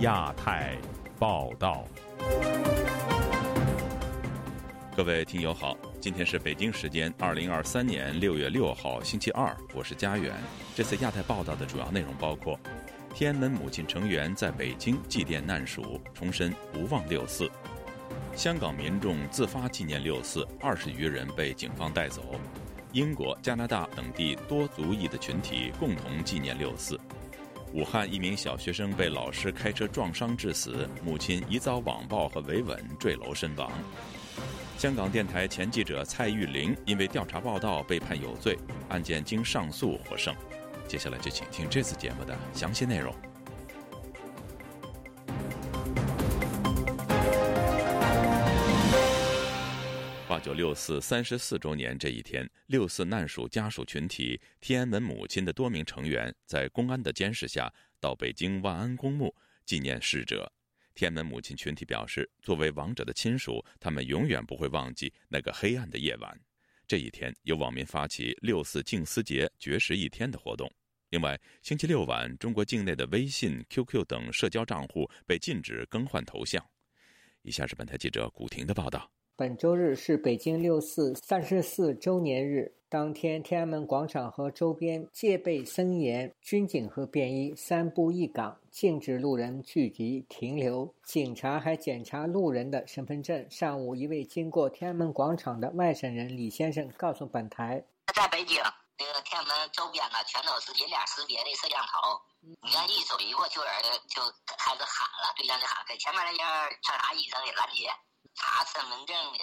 亚太报道，各位听友好，今天是北京时间二零二三年六月六号星期二，我是佳远。这次亚太报道的主要内容包括：天安门母亲成员在北京祭奠难属，重申不忘六四；香港民众自发纪念六四，二十余人被警方带走；英国、加拿大等地多族裔的群体共同纪念六四。武汉一名小学生被老师开车撞伤致死，母亲疑遭网暴和维稳坠楼身亡。香港电台前记者蔡玉玲因为调查报道被判有罪，案件经上诉获胜。接下来就请听这次节目的详细内容。九六四三十四周年这一天，六四难属家属群体天安门母亲的多名成员在公安的监视下到北京万安公墓纪念逝者。天安门母亲群体表示，作为亡者的亲属，他们永远不会忘记那个黑暗的夜晚。这一天，有网民发起“六四静思节”绝食一天的活动。另外，星期六晚，中国境内的微信、QQ 等社交账户被禁止更换头像。以下是本台记者古婷的报道。本周日是北京六四三十四周年日，当天天安门广场和周边戒备森严，军警和便衣三步一岗，禁止路人聚集停留。警察还检查路人的身份证。上午，一位经过天安门广场的外省人李先生告诉本台：“在北京，这个天安门周边呢，全都是人脸识别的摄像头。你看一走一过，就有人就开始喊了，对象就喊，给前面那人穿啥衣裳给拦截。”查身份证的，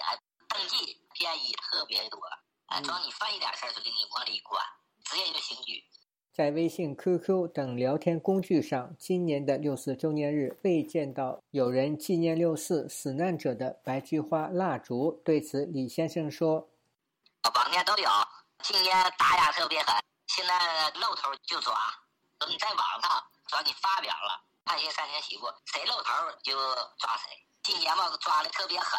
登记便宜特别多，啊，只要你犯一点事儿，就给你往里关，直接就刑拘。在微信、QQ 等聊天工具上，今年的六四周年日未见到有人纪念六四死难者的白菊花蜡烛。对此，李先生说：“往年都有，今年打压特别狠，现在露头就抓。你在网上，只要你发表了，判刑三年起步，谁露头就抓谁。”今年嘛，抓的特别狠。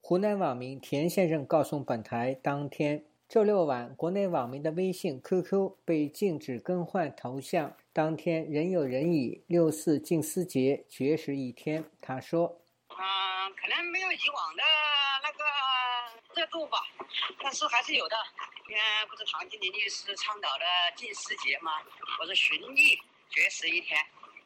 湖南网民田先生告诉本台，当天周六晚，国内网民的微信、QQ 被禁止更换头像。当天仍有人以六四静思节绝食一天。他说：“嗯，可能没有以往的那个热度吧，但是还是有的。今天不是唐金林律师倡导的静思节吗？我是寻意绝食一天。”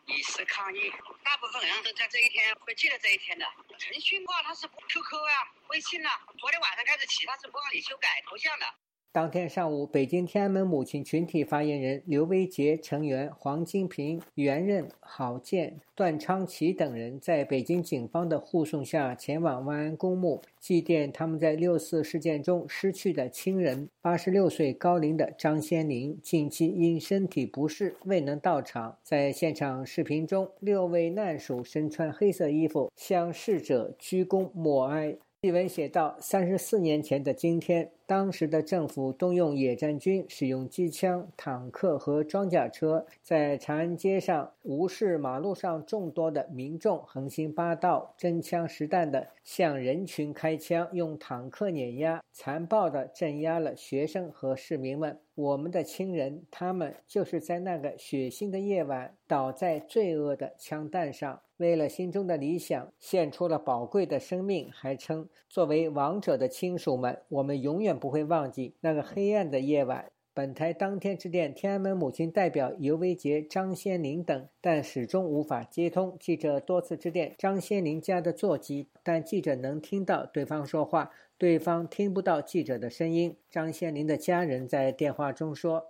以示抗议，大部分人都在这一天会记得这一天的。腾讯话它是 QQ 啊、微信啊，昨天晚上开始起，它是不让你修改头像的。当天上午，北京天安门母亲群体发言人刘维杰成员黄金平、袁任、郝建、段昌奇等人在北京警方的护送下前往万安公墓祭奠他们在六四事件中失去的亲人。八十六岁高龄的张先林近期因身体不适未能到场。在现场视频中，六位难属身穿黑色衣服，向逝者鞠躬默哀。祭文写道：“三十四年前的今天，当时的政府动用野战军，使用机枪、坦克和装甲车，在长安街上无视马路上众多的民众，横行霸道，真枪实弹地向人群开枪，用坦克碾压，残暴地镇压了学生和市民们。我们的亲人，他们就是在那个血腥的夜晚，倒在罪恶的枪弹上。”为了心中的理想，献出了宝贵的生命，还称作为亡者的亲属们，我们永远不会忘记那个黑暗的夜晚。本台当天致电天安门母亲代表尤维杰、张先林等，但始终无法接通。记者多次致电张先林家的座机，但记者能听到对方说话，对方听不到记者的声音。张先林的家人在电话中说：“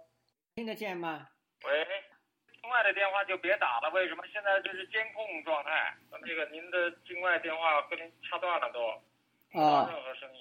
听得见吗？”喂。外的电话就别打了，为什么？现在就是监控状态，那个您的境外电话跟您掐断了都，没有任何声音。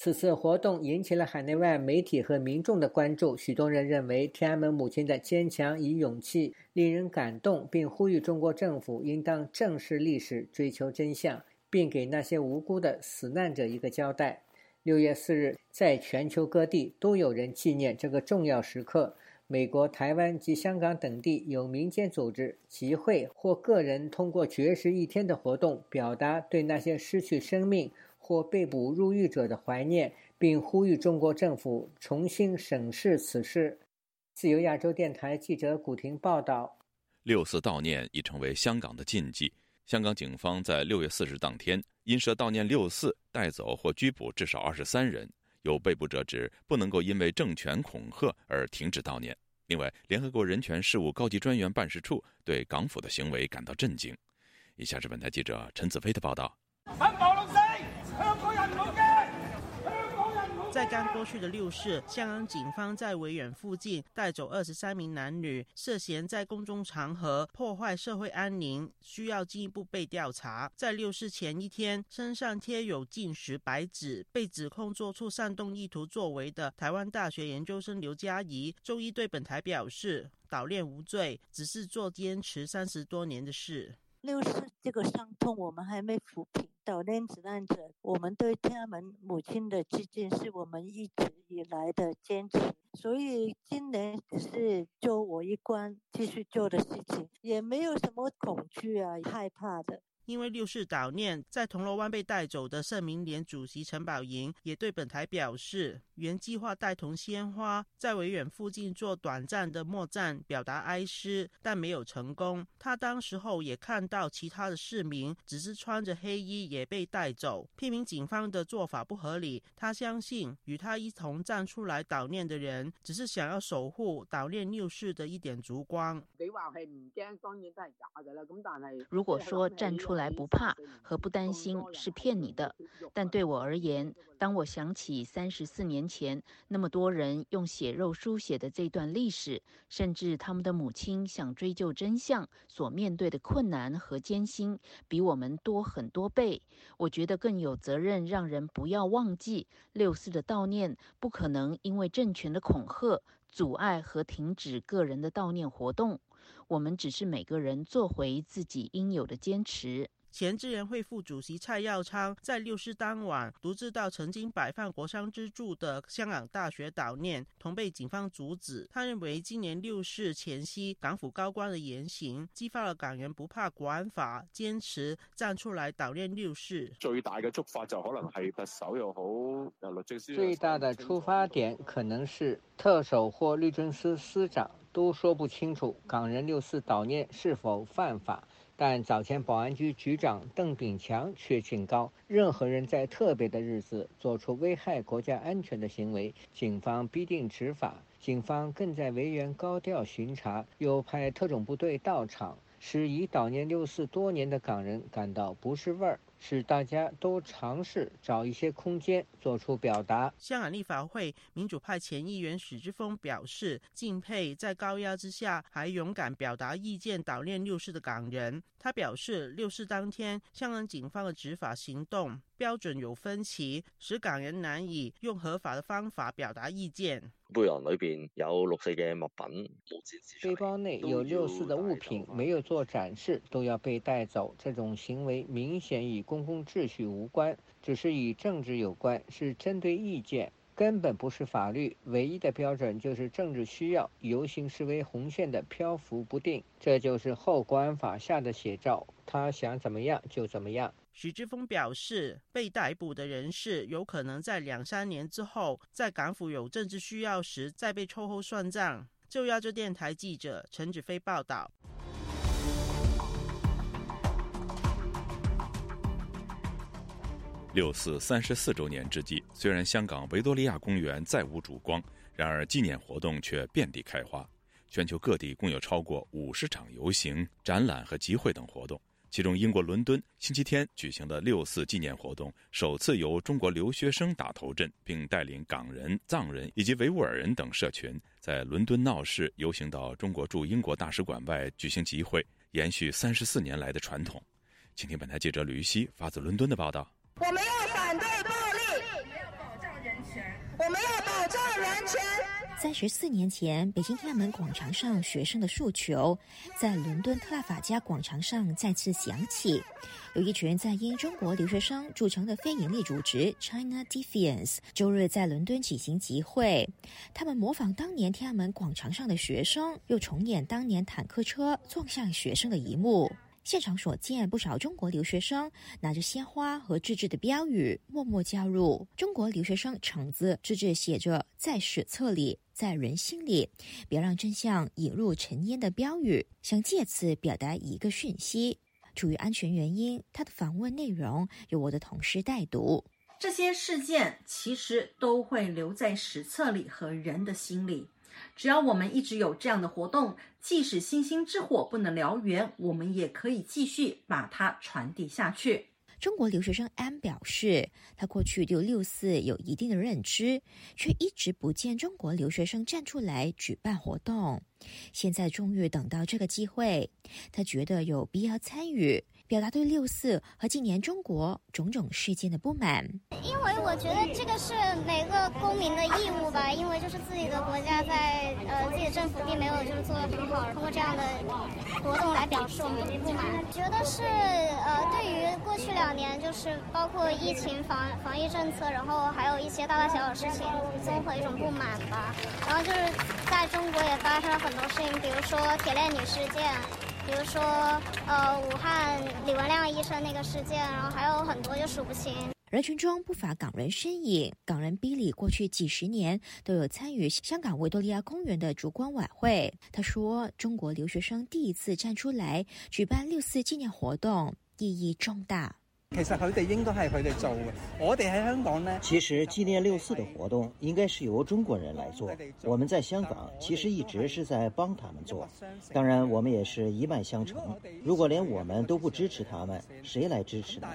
此次活动引起了海内外媒体和民众的关注，许多人认为天安门母亲的坚强与勇气令人感动，并呼吁中国政府应当正视历史，追求真相，并给那些无辜的死难者一个交代。六月四日，在全球各地都有人纪念这个重要时刻。美国、台湾及香港等地有民间组织、集会或个人通过绝食一天的活动，表达对那些失去生命或被捕入狱者的怀念，并呼吁中国政府重新审视此事。自由亚洲电台记者古婷报道。六四悼念已成为香港的禁忌。香港警方在六月四日当天因涉悼念六四，带走或拘捕至少二十三人。有被捕者指不能够因为政权恐吓而停止悼念。另外，联合国人权事务高级专员办事处对港府的行为感到震惊。以下是本台记者陈子飞的报道。在刚过去的六四，香港警方在维园附近带走二十三名男女，涉嫌在公众场合破坏社会安宁，需要进一步被调查。在六四前一天，身上贴有禁食白纸，被指控做出煽动意图作为的台湾大学研究生刘嘉怡，周一对本台表示，悼念无罪，只是做坚持三十多年的事。六四这个伤痛，我们还没抚平。悼念死难者，我们对他们母亲的致敬，是我们一直以来的坚持。所以今年是做我一关继续做的事情，也没有什么恐惧啊、害怕的。因为六四悼念，在铜锣湾被带走的圣明联主席陈宝莹也对本台表示，原计划带同鲜花在维园附近做短暂的默站，表达哀思，但没有成功。他当时候也看到其他的市民只是穿着黑衣也被带走，批评警方的做法不合理。他相信与他一同站出来悼念的人，只是想要守护悼念六四的一点烛光。你话系唔惊，当然都系假噶啦。咁但系如果说站出来不怕和不担心是骗你的，但对我而言，当我想起三十四年前那么多人用血肉书写的这段历史，甚至他们的母亲想追究真相所面对的困难和艰辛，比我们多很多倍，我觉得更有责任让人不要忘记六四的悼念不可能因为政权的恐吓阻碍和停止个人的悼念活动。我们只是每个人做回自己应有的坚持。前支联会副主席蔡耀昌在六四当晚独自到曾经摆放国殇之柱的香港大学悼念，同被警方阻止。他认为今年六四前夕港府高官的言行，激发了港人不怕国安法，坚持站出来悼念六四。最大嘅触发就可能系特首又好，律政司。最大的出发点可能是特首或律政司司长。都说不清楚港人六四悼念是否犯法，但早前保安局局长邓炳强却警告，任何人在特别的日子做出危害国家安全的行为，警方必定执法。警方更在维园高调巡查，又派特种部队到场，使已悼念六四多年的港人感到不是味儿。使大家都尝试找一些空间做出表达。香港立法会民主派前议员许之峰表示敬佩在高压之下还勇敢表达意见、悼念六四的港人。他表示，六四当天香港警方的执法行动标准有分歧，使港人难以用合法的方法表达意见。背囊里边有六四嘅物品，背包内有六四的物品，没有做展示，都要被带走。这种行为明显与公共秩序无关，只是与政治有关，是针对意见，根本不是法律。唯一的标准就是政治需要，游行示威红线的漂浮不定，这就是后国安法下的写照。他想怎么样就怎么样。徐志峰表示，被逮捕的人士有可能在两三年之后，在港府有政治需要时再被抽后算账。就亚洲电台记者陈子飞报道。六四三十四周年之际，虽然香港维多利亚公园再无烛光，然而纪念活动却遍地开花。全球各地共有超过五十场游行、展览和集会等活动。其中，英国伦敦星期天举行的六四纪念活动，首次由中国留学生打头阵，并带领港人、藏人以及维吾尔人等社群，在伦敦闹市游行到中国驻英国大使馆外举行集会，延续三十四年来的传统。请听本台记者吕西发自伦敦的报道。我们要反对暴力，我们要保障人权，我们要保障人权。三十四年前，北京天安门广场上学生的诉求，在伦敦特拉法加广场上再次响起。有一群在英中国留学生组成的非营利组织 China Defiance，周日在伦敦举行集会。他们模仿当年天安门广场上的学生，又重演当年坦克车撞向学生的一幕。现场所见，不少中国留学生拿着鲜花和自制的标语，默默加入。中国留学生橙子自制写着“在史册里”。在人心里，别让真相引入尘烟的标语，想借此表达一个讯息。出于安全原因，他的访问内容由我的同事代读。这些事件其实都会留在史册里和人的心里。只要我们一直有这样的活动，即使星星之火不能燎原，我们也可以继续把它传递下去。中国留学生 M 表示，他过去对六四有一定的认知，却一直不见中国留学生站出来举办活动。现在终于等到这个机会，他觉得有必要参与。表达对六四和今年中国种种事件的不满，因为我觉得这个是每个公民的义务吧。因为就是自己的国家在呃自己的政府并没有就是做的很好，通过这样的活动来表示我们的不满。觉得是呃对于过去两年就是包括疫情防防疫政策，然后还有一些大大小小事情，综合一种不满吧。然后就是在中国也发生了很多事情，比如说铁链女事件。比如说，呃，武汉李文亮医生那个事件，然后还有很多就数不清。人群中不乏港人身影，港人比利过去几十年都有参与香港维多利亚公园的烛光晚会。他说：“中国留学生第一次站出来举办六四纪念活动，意义重大。”其实佢哋应该系佢哋做嘅，我哋喺香港呢。其实纪念六四的活动应该是由中国人来做，我们在香港其实一直是在帮他们做。当然，我们也是一脉相承。如果连我们都不支持他们，谁来支持呢？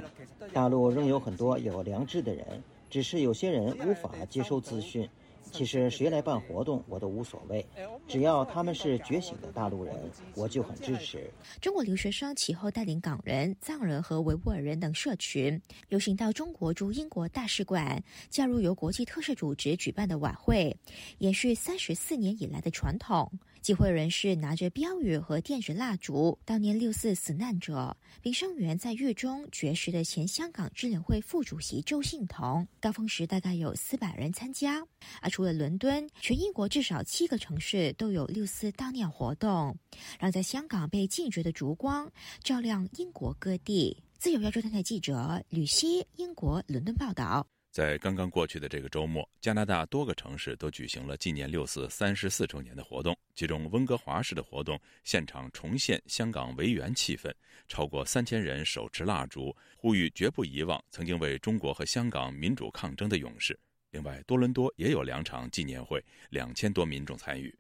大陆仍有很多有良知的人，只是有些人无法接收资讯。其实谁来办活动我都无所谓，只要他们是觉醒的大陆人，我就很支持。中国留学生其后带领港人、藏人和维吾尔人等社群游行到中国驻英国大使馆，加入由国际特赦组织举办的晚会，延续三十四年以来的传统。集会人士拿着标语和电子蜡烛悼念六四死难者，并声援在狱中绝食的前香港支联会副主席周信彤。高峰时大概有四百人参加。而除了伦敦，全英国至少七个城市都有六四悼念活动，让在香港被禁绝的烛光照亮英国各地。自由亚洲电台记者吕希，英国伦敦报道。在刚刚过去的这个周末，加拿大多个城市都举行了纪念六四三十四周年的活动。其中，温哥华市的活动现场重现香港维园气氛，超过三千人手持蜡烛，呼吁绝不遗忘曾经为中国和香港民主抗争的勇士。另外，多伦多也有两场纪念会，两千多民众参与。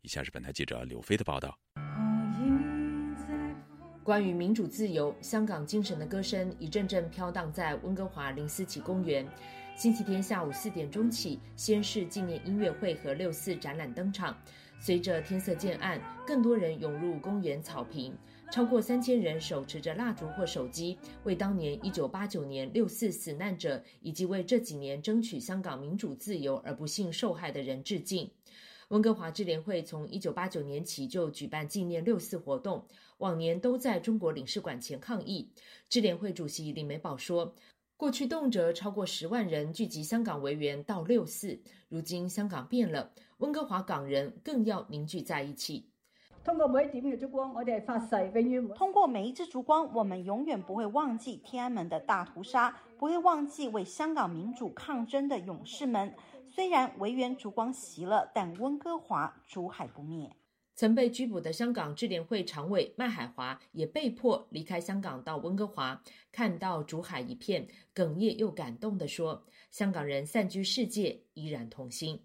以下是本台记者柳飞的报道。关于民主自由、香港精神的歌声一阵阵飘荡在温哥华林思琪公园。星期天下午四点钟起，先是纪念音乐会和六四展览登场。随着天色渐暗，更多人涌入公园草坪，超过三千人手持着蜡烛或手机，为当年一九八九年六四死难者以及为这几年争取香港民主自由而不幸受害的人致敬。温哥华智联会从一九八九年起就举办纪念六四活动，往年都在中国领事馆前抗议。智联会主席李美宝说。过去动辄超过十万人聚集香港维园到六四，如今香港变了，温哥华港人更要凝聚在一起。通过每一点嘅烛光，我哋系发誓永远通过每一支烛光，我们永远不会忘记天安门的大屠杀，不会忘记为香港民主抗争的勇士们。虽然维园烛光熄了，但温哥华烛海不灭。曾被拘捕的香港智联会常委麦海华也被迫离开香港到温哥华，看到竹海一片，哽咽又感动地说：“香港人散居世界，依然同心。”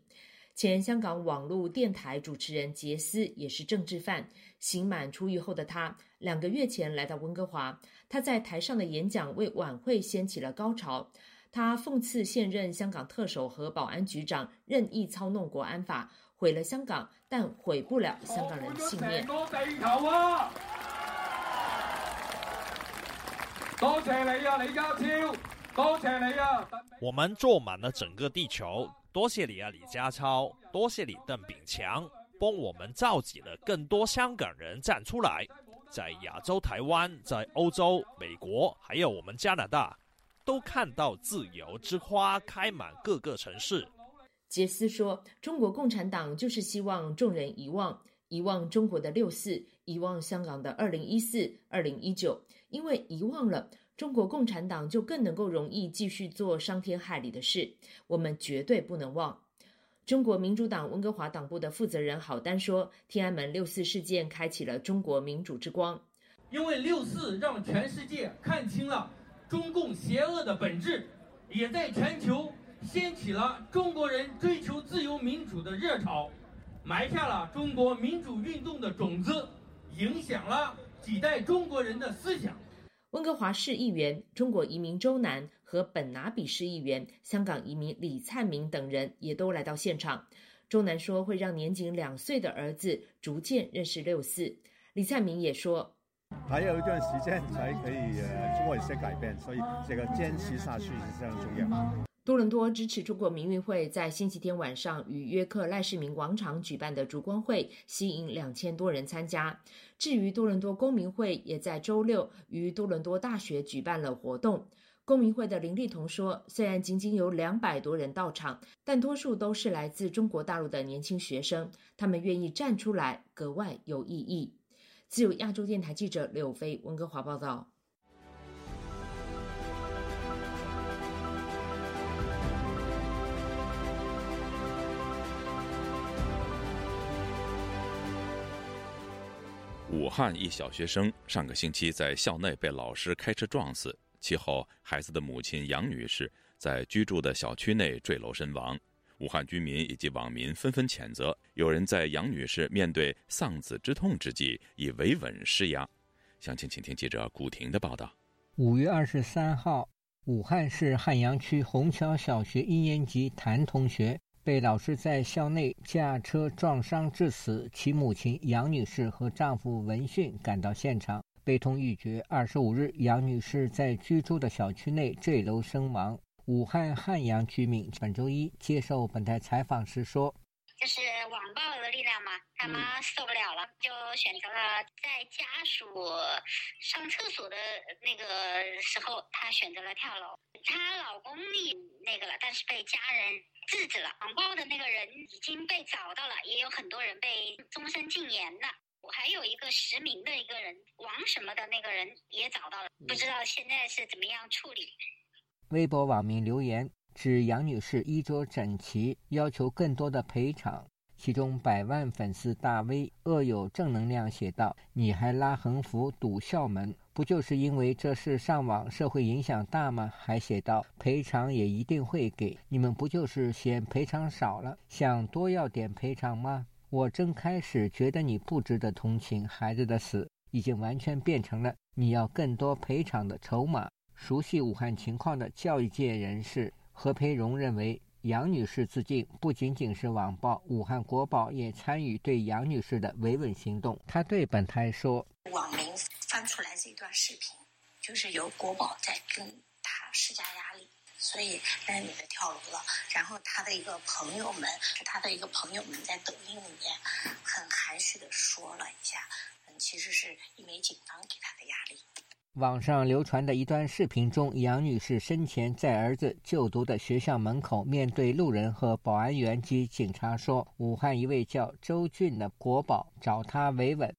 前香港网络电台主持人杰斯也是政治犯，刑满出狱后的他，两个月前来到温哥华，他在台上的演讲为晚会掀起了高潮。他讽刺现任香港特首和保安局长任意操弄国安法。毁了香港，但毁不了香港人的信念。多地球！多谢你啊，李家超！多谢你啊！我们坐满了整个地球，多谢你啊，李家超！多谢你邓炳强，帮我们召集了更多香港人站出来，在亚洲、台湾，在欧洲、美国，还有我们加拿大，都看到自由之花开满各个城市。杰斯说：“中国共产党就是希望众人遗忘，遗忘中国的六四，遗忘香港的二零一四、二零一九。因为遗忘了，中国共产党就更能够容易继续做伤天害理的事。我们绝对不能忘。”中国民主党温哥华党部的负责人郝丹说：“天安门六四事件开启了中国民主之光，因为六四让全世界看清了中共邪恶的本质，也在全球掀起了中国人追求自由民主的热潮，埋下了中国民主运动的种子，影响了几代中国人的思想。”温哥华市议员、中国移民周南。和本拿比市议员、香港移民李灿明等人也都来到现场。周南说会让年仅两岁的儿子逐渐认识六四。李灿明也说，还有一段时间才可以呃做一些改变，所以这个坚持下去是非常重要。多伦多支持中国民运会在星期天晚上与约克赖世民广场举办的烛光会吸引两千多人参加。至于多伦多公民会，也在周六于多伦多大学举办了活动。公民会的林立彤说：“虽然仅仅有两百多人到场，但多数都是来自中国大陆的年轻学生，他们愿意站出来，格外有意义。”自由亚洲电台记者柳飞温哥华报道。武汉一小学生上个星期在校内被老师开车撞死。其后，孩子的母亲杨女士在居住的小区内坠楼身亡。武汉居民以及网民纷纷谴责，有人在杨女士面对丧子之痛之际以维稳施压。详情，请听记者古婷的报道。五月二十三号，武汉市汉阳区虹桥小学一年级谭同学被老师在校内驾车撞伤致死，其母亲杨女士和丈夫闻讯赶到现场。悲痛欲绝。二十五日，杨女士在居住的小区内坠楼身亡。武汉汉阳居民本周一接受本台采访时说：“这是网报他妈受不了了，就选择了在家属上厕所的那个时候，她选择了跳楼。她老公也那个了，但是被家人制止了。网暴的那个人已经被找到了，也有很多人被终身禁言了。”还有一个实名的一个人，王什么的那个人也找到了，不知道现在是怎么样处理。微博网民留言指杨女士衣着整齐，要求更多的赔偿。其中百万粉丝大 V 恶有正能量写道：“你还拉横幅堵校门，不就是因为这事上网社会影响大吗？”还写道：“赔偿也一定会给，你们不就是嫌赔偿少了，想多要点赔偿吗？”我正开始觉得你不值得同情，孩子的死已经完全变成了你要更多赔偿的筹码。熟悉武汉情况的教育界人士何培荣认为，杨女士自尽不仅仅是网暴，武汉国宝也参与对杨女士的维稳行动。他对本台说：“网民翻出来这段视频，就是由国宝在跟他施加压力。”所以那女的跳楼了，然后他的一个朋友们，他的一个朋友们在抖音里面很含蓄的说了一下，嗯，其实是因为警方给他的压力。网上流传的一段视频中，杨女士生前在儿子就读的学校门口，面对路人和保安员及警察说：“武汉一位叫周俊的国宝找他维稳。”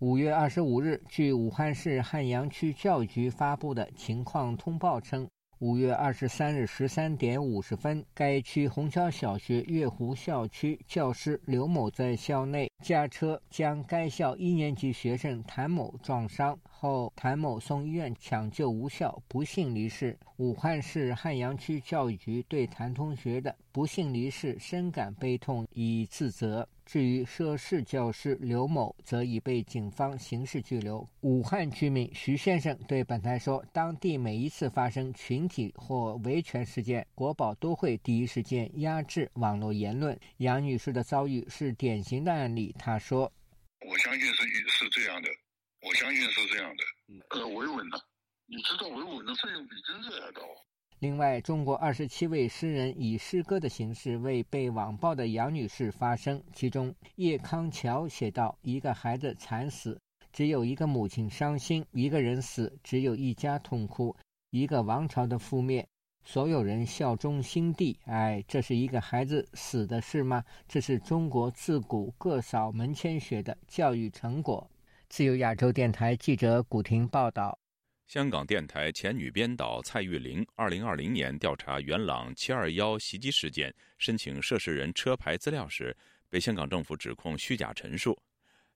五月二十五日，据武汉市汉阳区教育局发布的情况通报称，五月二十三日十三点五十分，该区虹桥小学月湖校区教师刘某在校内驾车将该校一年级学生谭某撞伤后，谭某送医院抢救无效，不幸离世。武汉市汉阳区教育局对谭同学的不幸离世深感悲痛，以自责。至于涉事教师刘某，则已被警方刑事拘留。武汉居民徐先生对本台说：“当地每一次发生群体或维权事件，国宝都会第一时间压制网络言论。杨女士的遭遇是典型的案例。”她说：“我相信是是这样的，我相信是这样的。呃，维稳的，你知道维稳的费用比真税还高。”另外，中国二十七位诗人以诗歌的形式为被网暴的杨女士发声。其中，叶康桥写道：“一个孩子惨死，只有一个母亲伤心；一个人死，只有一家痛哭；一个王朝的覆灭，所有人效忠新帝。哎，这是一个孩子死的事吗？这是中国自古各扫门前雪的教育成果。自由亚洲电台记者古婷报道。香港电台前女编导蔡玉玲，二零二零年调查元朗七二幺袭击事件，申请涉事人车牌资料时，被香港政府指控虚假陈述。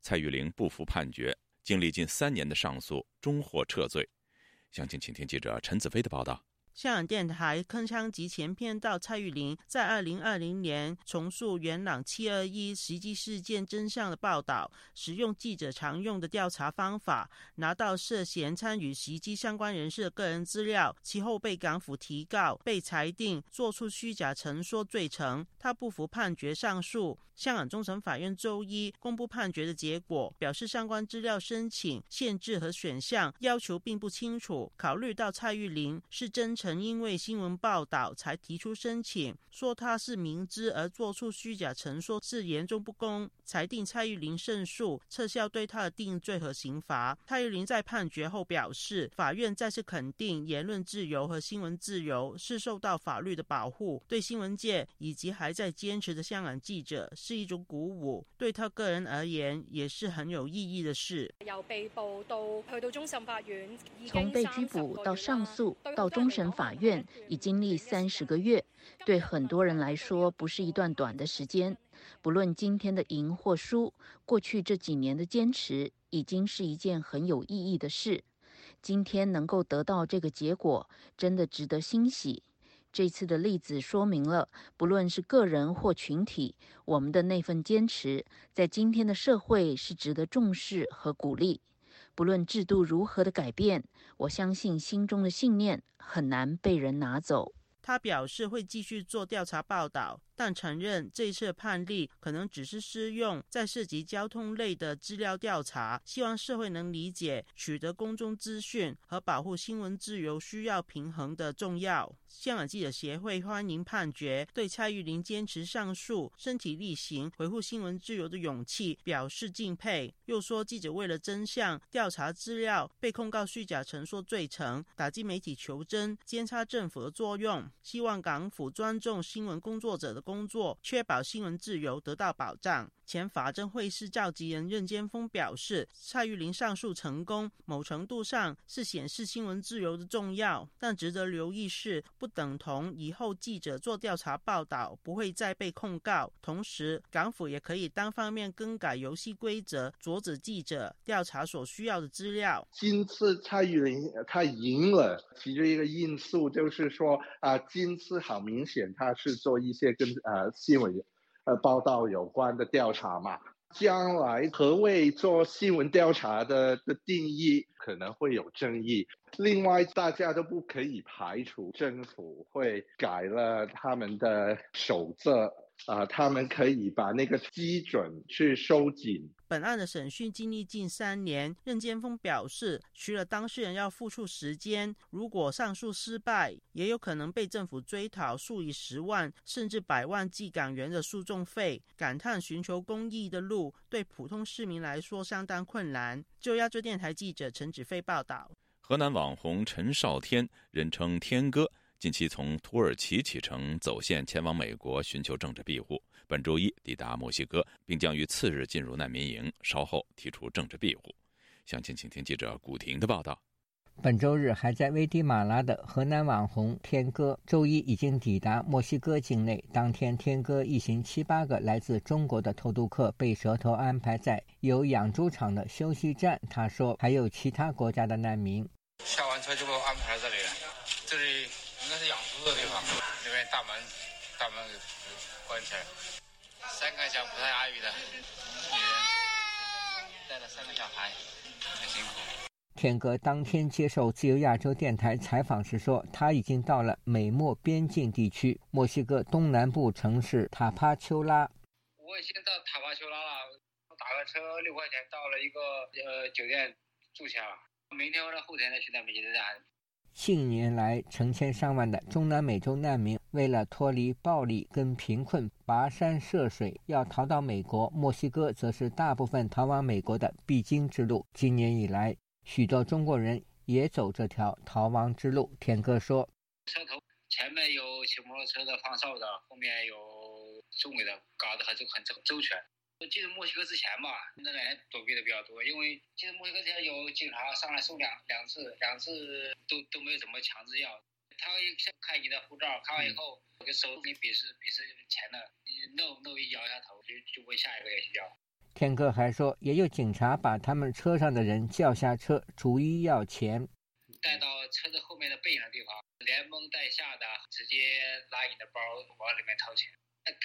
蔡玉玲不服判决，经历近三年的上诉，终获撤罪。详情，请听记者陈子飞的报道。香港电台铿锵集前篇到蔡玉玲在二零二零年重塑元朗七二一袭击事件真相的报道，使用记者常用的调查方法，拿到涉嫌参与袭击相关人士的个人资料，其后被港府提告，被裁定作出虚假陈说罪成。他不服判决上诉。香港终审法院周一公布判决的结果，表示相关资料申请限制和选项要求并不清楚。考虑到蔡玉玲是真诚因为新闻报道才提出申请，说他是明知而做出虚假陈述是严重不公，裁定蔡玉林胜诉，撤销对他的定罪和刑罚。蔡玉林在判决后表示，法院再次肯定言论自由和新闻自由是受到法律的保护，对新闻界以及还在坚持的香港记者。是一种鼓舞，对他个人而言也是很有意义的事。由被捕到去到终审法院，从被拘捕到上诉到终法院，已经历三十个月，对很多人来说不是一段短的时间。不论今天的赢或输，过去这几年的坚持已经是一件很有意义的事。今天能够得到这个结果，真的值得欣喜。这次的例子说明了，不论是个人或群体，我们的那份坚持，在今天的社会是值得重视和鼓励。不论制度如何的改变，我相信心中的信念很难被人拿走。他表示会继续做调查报道。但承认这次判例可能只是适用在涉及交通类的资料调查，希望社会能理解取得公众资讯和保护新闻自由需要平衡的重要。香港记者协会欢迎判决，对蔡玉玲坚持上诉、身体力行维护新闻自由的勇气表示敬佩。又说记者为了真相调查资料被控告虚假陈述罪成，打击媒体求真、监察政府的作用。希望港府尊重新闻工作者的。工作确保新闻自由得到保障。前法政会事召集人任坚峰表示，蔡玉玲上诉成功，某程度上是显示新闻自由的重要。但值得留意是，不等同以后记者做调查报道不会再被控告。同时，港府也可以单方面更改游戏规则，阻止记者调查所需要的资料。今次蔡玉玲她赢了，其中一个因素就是说啊，今次好明显他是做一些跟呃新闻。呃，报道有关的调查嘛，将来何谓做新闻调查的的定义可能会有争议。另外，大家都不可以排除政府会改了他们的守则。啊，他们可以把那个基准去收紧。本案的审讯经历近三年，任建峰表示，除了当事人要付出时间，如果上诉失败，也有可能被政府追讨数以十万甚至百万计港元的诉讼费。感叹寻求公义的路对普通市民来说相当困难。就亚洲电台记者陈子飞报道。河南网红陈少天，人称天哥。近期从土耳其启程走线前往美国寻求政治庇护，本周一抵达墨西哥，并将于次日进入难民营，稍后提出政治庇护。详情，请听记者古婷的报道。本周日还在危地马拉的河南网红天哥，周一已经抵达墨西哥境内。当天，天哥一行七八个来自中国的偷渡客被蛇头安排在有养猪场的休息站。他说，还有其他国家的难民。下完车就给我安排在这里了，这里。应该是养猪的地方，那边大门大门给关起来，三个讲葡萄牙语的女人带了三个小孩，很辛苦。天哥当天接受自由亚洲电台采访时说，他已经到了美墨边境地区，墨西哥东南部城市塔帕丘拉。我已经到塔帕丘拉了，打个车六块钱到了一个呃酒店住下了，明天或者后天再去那边接站。近年来，成千上万的中南美洲难民为了脱离暴力跟贫困，跋山涉水要逃到美国。墨西哥则是大部分逃往美国的必经之路。今年以来，许多中国人也走这条逃亡之路。田哥说：“车头前面有骑摩托车的放哨的，后面有中尾的，搞得很周很周全。进入墨西哥之前吧，那两年躲避的比较多，因为进入墨西哥之前有警察上来送两两次，两次都都没有怎么强制要。他先看你的护照，看完以后给手给你比试比试钱的，no no 一摇下头就就问下一个也去要。天哥还说，也有警察把他们车上的人叫下车，逐一要钱。带到车子后面的背影的地方，连蒙带吓的，直接拉你的包往里面掏钱，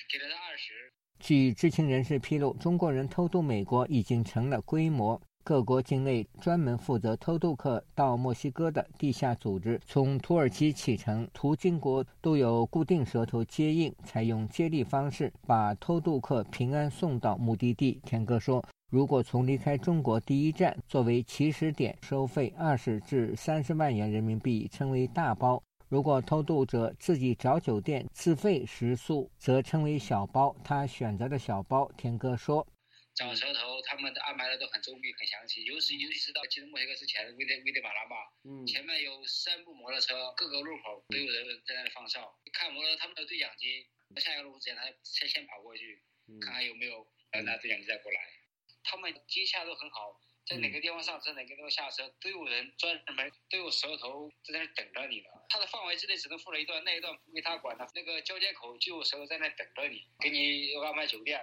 给了他二十。据知情人士披露，中国人偷渡美国已经成了规模。各国境内专门负责偷渡客到墨西哥的地下组织，从土耳其启程，途经国都有固定蛇头接应，采用接力方式把偷渡客平安送到目的地。田哥说，如果从离开中国第一站作为起始点，收费二十至三十万元人民币，称为大包。如果偷渡者自己找酒店自费食宿，则称为小包。他选择的小包，田哥说：“找蛇头，他们安排的都很周密、很详细。尤其尤其是到进入墨西哥之前，危地危地马拉嘛，嗯，前面有三部摩托车，各个路口都有人在那里放哨，看摩托他们的对讲机。下一个路口之前，他先先跑过去，看看有没有拿对讲机再过来。他们接洽都很好。”在哪个地方上车，哪个地方下车，都有人专门都有蛇头在那等着你的。他的范围之内只能负责一段，那一段不归他管的。那个交接口就有蛇头在那等着你，给你安排酒店。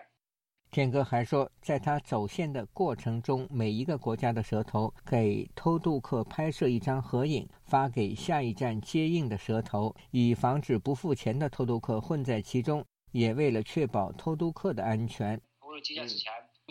天哥还说，在他走线的过程中，每一个国家的蛇头给偷渡客拍摄一张合影，发给下一站接应的蛇头，以防止不付钱的偷渡客混在其中，也为了确保偷渡客的安全。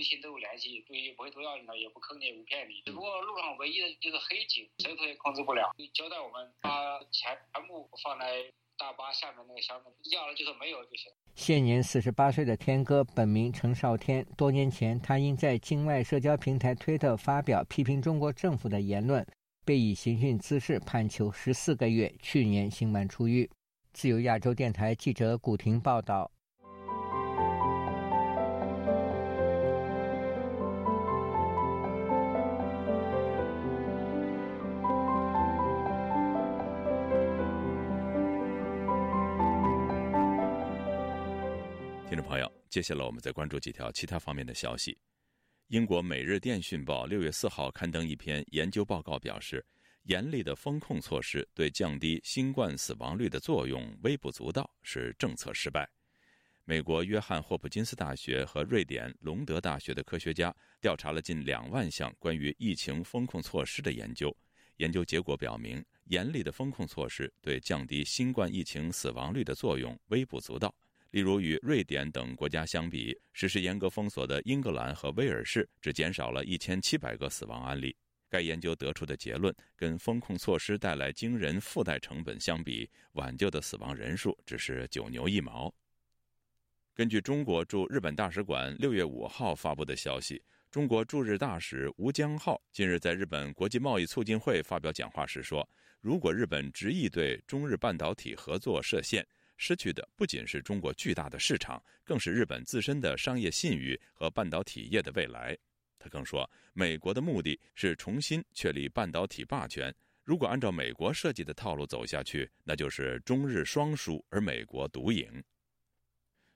微信都有联系，对，也不会偷要你的，也不坑你，也不骗你。只不过路上唯一的就是黑警，谁头也控制不了。交代我们把钱全部放在大巴下面那个箱子，要了就是没有就行。现年四十八岁的天哥，本名陈少天。多年前，他因在境外社交平台推特发表批评中国政府的言论，被以刑讯滋事判囚十四个月，去年刑满出狱。自由亚洲电台记者古婷报道。朋友接下来，我们再关注几条其他方面的消息。英国《每日电讯报》六月四号刊登一篇研究报告，表示严厉的风控措施对降低新冠死亡率的作用微不足道，是政策失败。美国约翰霍普金斯大学和瑞典隆德大学的科学家调查了近两万项关于疫情风控措施的研究，研究结果表明，严厉的风控措施对降低新冠疫情死亡率的作用微不足道。例如，与瑞典等国家相比，实施严格封锁的英格兰和威尔士只减少了一千七百个死亡案例。该研究得出的结论，跟风控措施带来惊人附带成本相比，挽救的死亡人数只是九牛一毛。根据中国驻日本大使馆六月五号发布的消息，中国驻日大使吴江浩近日在日本国际贸易促进会发表讲话时说：“如果日本执意对中日半导体合作设限，”失去的不仅是中国巨大的市场，更是日本自身的商业信誉和半导体业的未来。他更说，美国的目的是重新确立半导体霸权。如果按照美国设计的套路走下去，那就是中日双输，而美国独赢。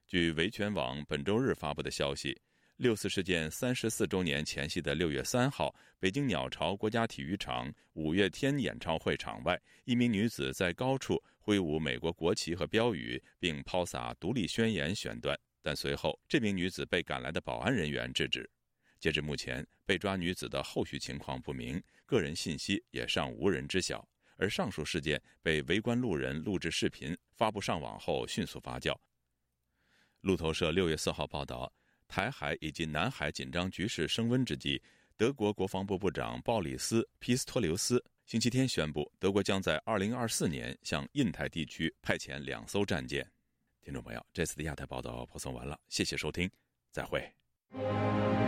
据维权网本周日发布的消息。六四事件三十四周年前夕的六月三号，北京鸟巢国家体育场五月天演唱会场外，一名女子在高处挥舞美国国旗和标语，并抛洒《独立宣言》选段，但随后这名女子被赶来的保安人员制止。截至目前，被抓女子的后续情况不明，个人信息也尚无人知晓。而上述事件被围观路人录制视频发布上网后，迅速发酵。路透社六月四号报道。台海以及南海紧张局势升温之际，德国国防部部长鲍里斯·皮斯托留斯星期天宣布，德国将在2024年向印太地区派遣两艘战舰。听众朋友，这次的亚太报道播送完了，谢谢收听，再会。